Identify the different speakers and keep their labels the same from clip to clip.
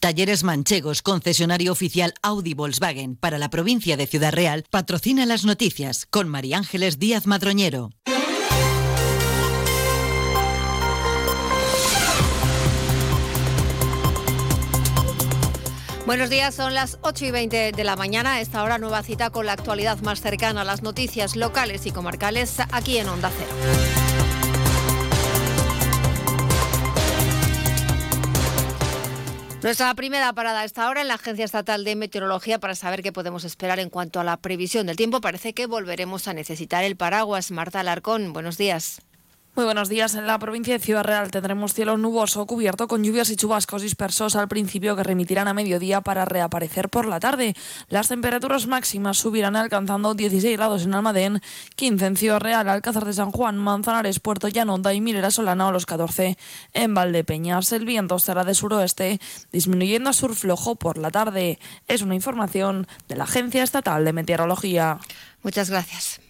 Speaker 1: Talleres Manchegos, concesionario oficial Audi Volkswagen para la provincia de Ciudad Real, patrocina las noticias con María Ángeles Díaz Madroñero.
Speaker 2: Buenos días, son las 8 y 20 de la mañana. esta hora nueva cita con la actualidad más cercana a las noticias locales y comarcales aquí en Onda Cero. Nuestra primera parada a esta hora en la Agencia Estatal de Meteorología para saber qué podemos esperar en cuanto a la previsión del tiempo. Parece que volveremos a necesitar el paraguas. Marta Alarcón, buenos días.
Speaker 3: Muy buenos días. En la provincia de Ciudad Real tendremos cielo nuboso cubierto con lluvias y chubascos dispersos al principio que remitirán a mediodía para reaparecer por la tarde. Las temperaturas máximas subirán alcanzando 16 grados en Almadén, 15 en Ciudad Real, Alcázar de San Juan, Manzanares, Puerto Llanonda y Milera Solana a los 14. En Valdepeñas el viento estará de suroeste, disminuyendo a sur flojo por la tarde. Es una información de la Agencia Estatal de Meteorología.
Speaker 2: Muchas gracias.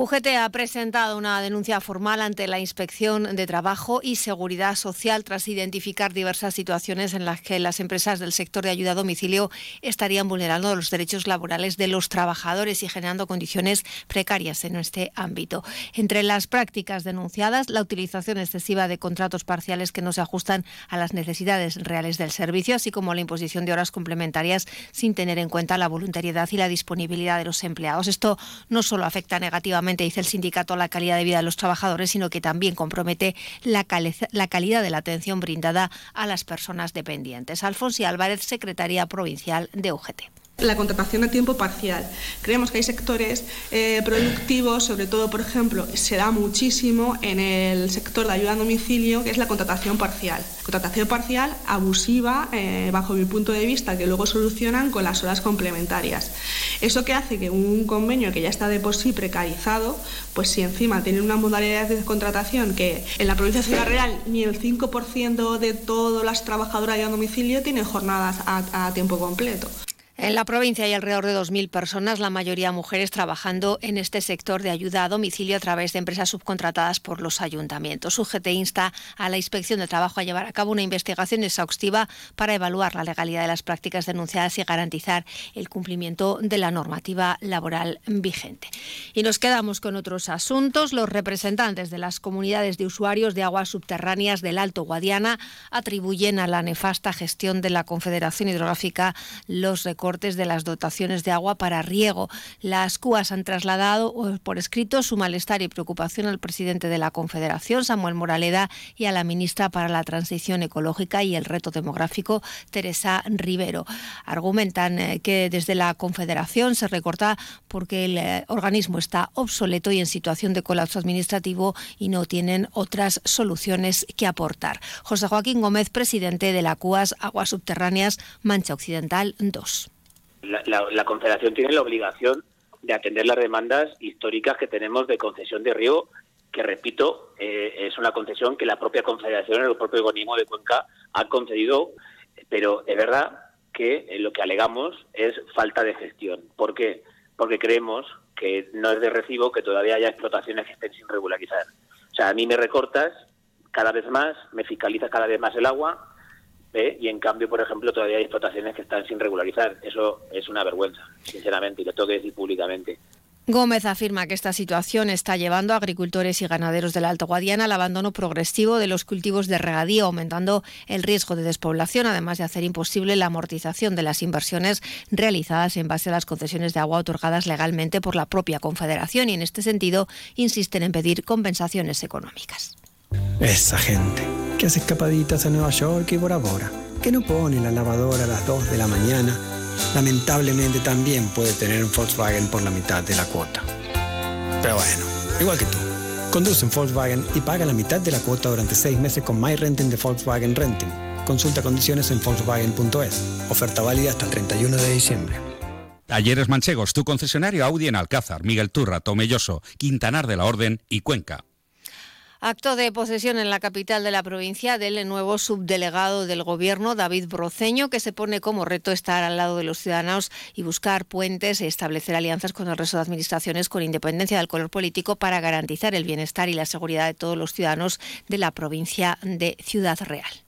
Speaker 2: UGT ha presentado una denuncia formal ante la Inspección de Trabajo y Seguridad Social tras identificar diversas situaciones en las que las empresas del sector de ayuda a domicilio estarían vulnerando los derechos laborales de los trabajadores y generando condiciones precarias en este ámbito. Entre las prácticas denunciadas, la utilización excesiva de contratos parciales que no se ajustan a las necesidades reales del servicio, así como la imposición de horas complementarias sin tener en cuenta la voluntariedad y la disponibilidad de los empleados. Esto no solo afecta negativamente dice el sindicato, la calidad de vida de los trabajadores, sino que también compromete la, calidad de la atención brindada a las personas dependientes. Alfonso Álvarez, secretaria provincial de UGT
Speaker 4: la contratación a tiempo parcial. Creemos que hay sectores eh, productivos, sobre todo, por ejemplo, se da muchísimo en el sector de ayuda a domicilio, que es la contratación parcial. Contratación parcial abusiva, eh, bajo mi punto de vista, que luego solucionan con las horas complementarias. Eso que hace que un convenio que ya está de por sí precarizado, pues si encima tiene una modalidad de contratación que en la provincia de Ciudad Real ni el 5% de todas las trabajadoras de domicilio tienen jornadas a tiempo completo.
Speaker 2: En la provincia hay alrededor de 2.000 personas, la mayoría mujeres, trabajando en este sector de ayuda a domicilio a través de empresas subcontratadas por los ayuntamientos. UGT insta a la Inspección de Trabajo a llevar a cabo una investigación exhaustiva para evaluar la legalidad de las prácticas denunciadas y garantizar el cumplimiento de la normativa laboral vigente. Y nos quedamos con otros asuntos. Los representantes de las comunidades de usuarios de aguas subterráneas del Alto Guadiana atribuyen a la nefasta gestión de la Confederación Hidrográfica los recortes de las dotaciones de agua para riego. Las CUAS han trasladado por escrito su malestar y preocupación al presidente de la Confederación, Samuel Moraleda, y a la ministra para la Transición Ecológica y el Reto Demográfico, Teresa Rivero. Argumentan eh, que desde la Confederación se recorta porque el eh, organismo está obsoleto y en situación de colapso administrativo y no tienen otras soluciones que aportar. José Joaquín Gómez, presidente de la CUAS Aguas Subterráneas Mancha Occidental 2
Speaker 5: la, Confederación tiene la obligación de atender las demandas históricas que tenemos de concesión de río, que repito, eh, es una concesión que la propia Confederación, el propio organismo de Cuenca ha concedido, pero es verdad que eh, lo que alegamos es falta de gestión. ¿Por qué? Porque creemos que no es de recibo que todavía haya explotaciones que estén sin regularizar. O sea, a mí me recortas cada vez más, me fiscaliza cada vez más el agua, y en cambio, por ejemplo, todavía hay explotaciones que están sin regularizar. Eso es una vergüenza, sinceramente, y lo tengo que decir públicamente.
Speaker 2: Gómez afirma que esta situación está llevando a agricultores y ganaderos del Alto Guadiana al abandono progresivo de los cultivos de regadío, aumentando el riesgo de despoblación, además de hacer imposible la amortización de las inversiones realizadas en base a las concesiones de agua otorgadas legalmente por la propia Confederación y en este sentido insisten en pedir compensaciones económicas.
Speaker 6: Esa gente que hace escapaditas a Nueva York y Bora Bora, que no pone la lavadora a las 2 de la mañana, lamentablemente también puede tener un Volkswagen por la mitad de la cuota. Pero bueno, igual que tú. Conduce un Volkswagen y paga la mitad de la cuota durante seis meses con My Renting de Volkswagen Renting. Consulta condiciones en Volkswagen.es. Oferta válida hasta el 31 de diciembre.
Speaker 7: Talleres Manchegos, tu concesionario Audi en Alcázar, Miguel Turra, Tomelloso, Quintanar de la Orden y Cuenca.
Speaker 2: Acto de posesión en la capital de la provincia del nuevo subdelegado del Gobierno, David Broceño, que se pone como reto estar al lado de los ciudadanos y buscar puentes y establecer alianzas con el resto de administraciones con independencia del color político para garantizar el bienestar y la seguridad de todos los ciudadanos de la provincia de Ciudad Real.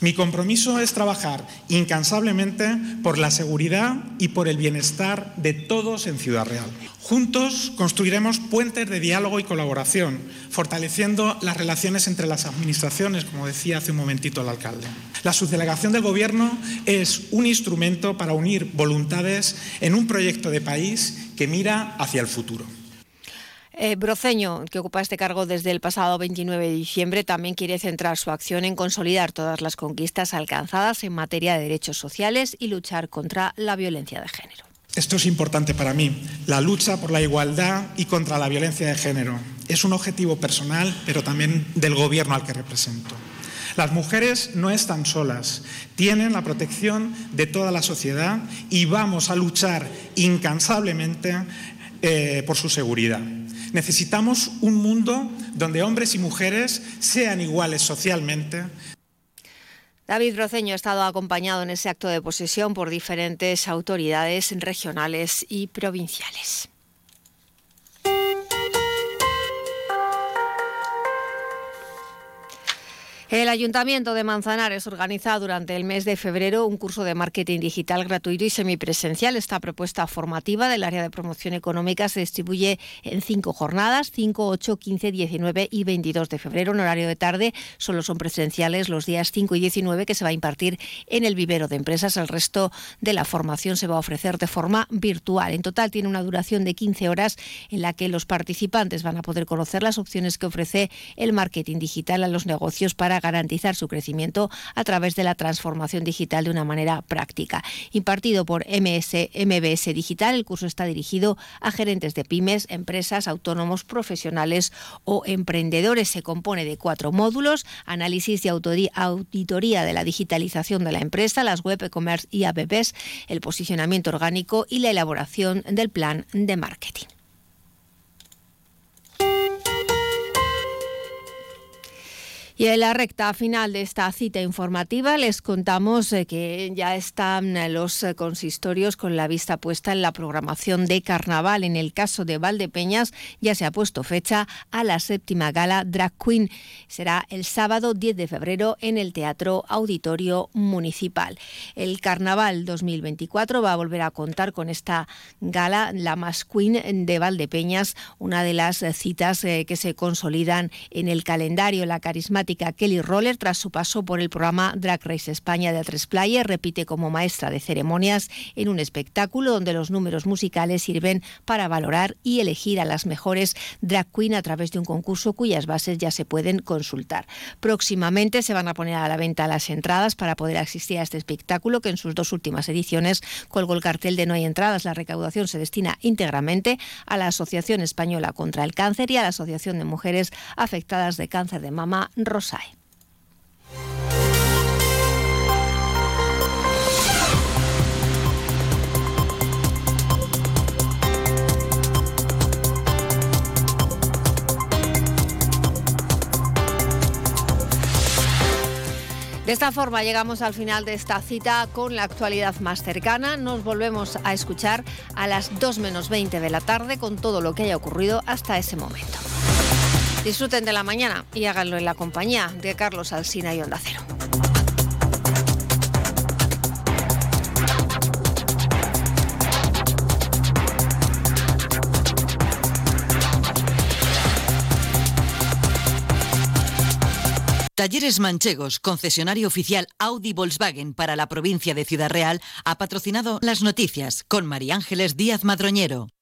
Speaker 8: Mi compromiso es trabajar incansablemente por la seguridad y por el bienestar de todos en Ciudad Real. Juntos construiremos puentes de diálogo y colaboración, fortaleciendo las relaciones entre las administraciones, como decía hace un momentito el alcalde. La subdelegación del Gobierno es un instrumento para unir voluntades en un proyecto de país que mira hacia el futuro.
Speaker 2: Eh, Broceño, que ocupa este cargo desde el pasado 29 de diciembre, también quiere centrar su acción en consolidar todas las conquistas alcanzadas en materia de derechos sociales y luchar contra la violencia de género.
Speaker 8: Esto es importante para mí. La lucha por la igualdad y contra la violencia de género es un objetivo personal, pero también del gobierno al que represento. Las mujeres no están solas, tienen la protección de toda la sociedad y vamos a luchar incansablemente eh, por su seguridad. Necesitamos un mundo donde hombres y mujeres sean iguales socialmente.
Speaker 2: David Roceño ha estado acompañado en ese acto de posesión por diferentes autoridades regionales y provinciales. El Ayuntamiento de Manzanares organiza durante el mes de febrero un curso de marketing digital gratuito y semipresencial. Esta propuesta formativa del área de promoción económica se distribuye en cinco jornadas, 5, 8, 15, 19 y 22 de febrero en horario de tarde. Solo son presenciales los días 5 y 19 que se va a impartir en el vivero de empresas. El resto de la formación se va a ofrecer de forma virtual. En total tiene una duración de 15 horas en la que los participantes van a poder conocer las opciones que ofrece el marketing digital a los negocios para garantizar su crecimiento a través de la transformación digital de una manera práctica. Impartido por MS, MBS Digital, el curso está dirigido a gerentes de pymes, empresas, autónomos, profesionales o emprendedores. Se compone de cuatro módulos, análisis y auditoría de la digitalización de la empresa, las web, e-commerce y apps, el posicionamiento orgánico y la elaboración del plan de marketing. Y en la recta final de esta cita informativa les contamos eh, que ya están eh, los eh, consistorios con la vista puesta en la programación de carnaval. En el caso de Valdepeñas ya se ha puesto fecha a la séptima gala Drag Queen. Será el sábado 10 de febrero en el Teatro Auditorio Municipal. El carnaval 2024 va a volver a contar con esta gala, la más Queen de Valdepeñas, una de las citas que se consolidan en el calendario. La carismática Kelly Roller, tras su paso por el programa Drag Race España de A3 Player, repite como maestra de ceremonias en un espectáculo donde los números musicales sirven para valorar y elegir a las mejores drag queen a través de un concurso cuyas bases ya se pueden consultar. Próximamente se van a poner a la venta las entradas para poder asistir a este espectáculo que en sus dos últimas ediciones colgó el cartel de no hay entradas. La recaudación se destina íntegramente a la Asociación Española contra el Cáncer y a la Asociación de Mujeres Afectadas de Cáncer de Mama Rosay. De esta forma llegamos al final de esta cita con la actualidad más cercana. Nos volvemos a escuchar a las 2 menos 20 de la tarde con todo lo que haya ocurrido hasta ese momento. Disfruten de la mañana y háganlo en la compañía de Carlos Alsina y Onda Cero.
Speaker 1: Talleres Manchegos, concesionario oficial Audi Volkswagen para la provincia de Ciudad Real, ha patrocinado las noticias con María Ángeles Díaz Madroñero.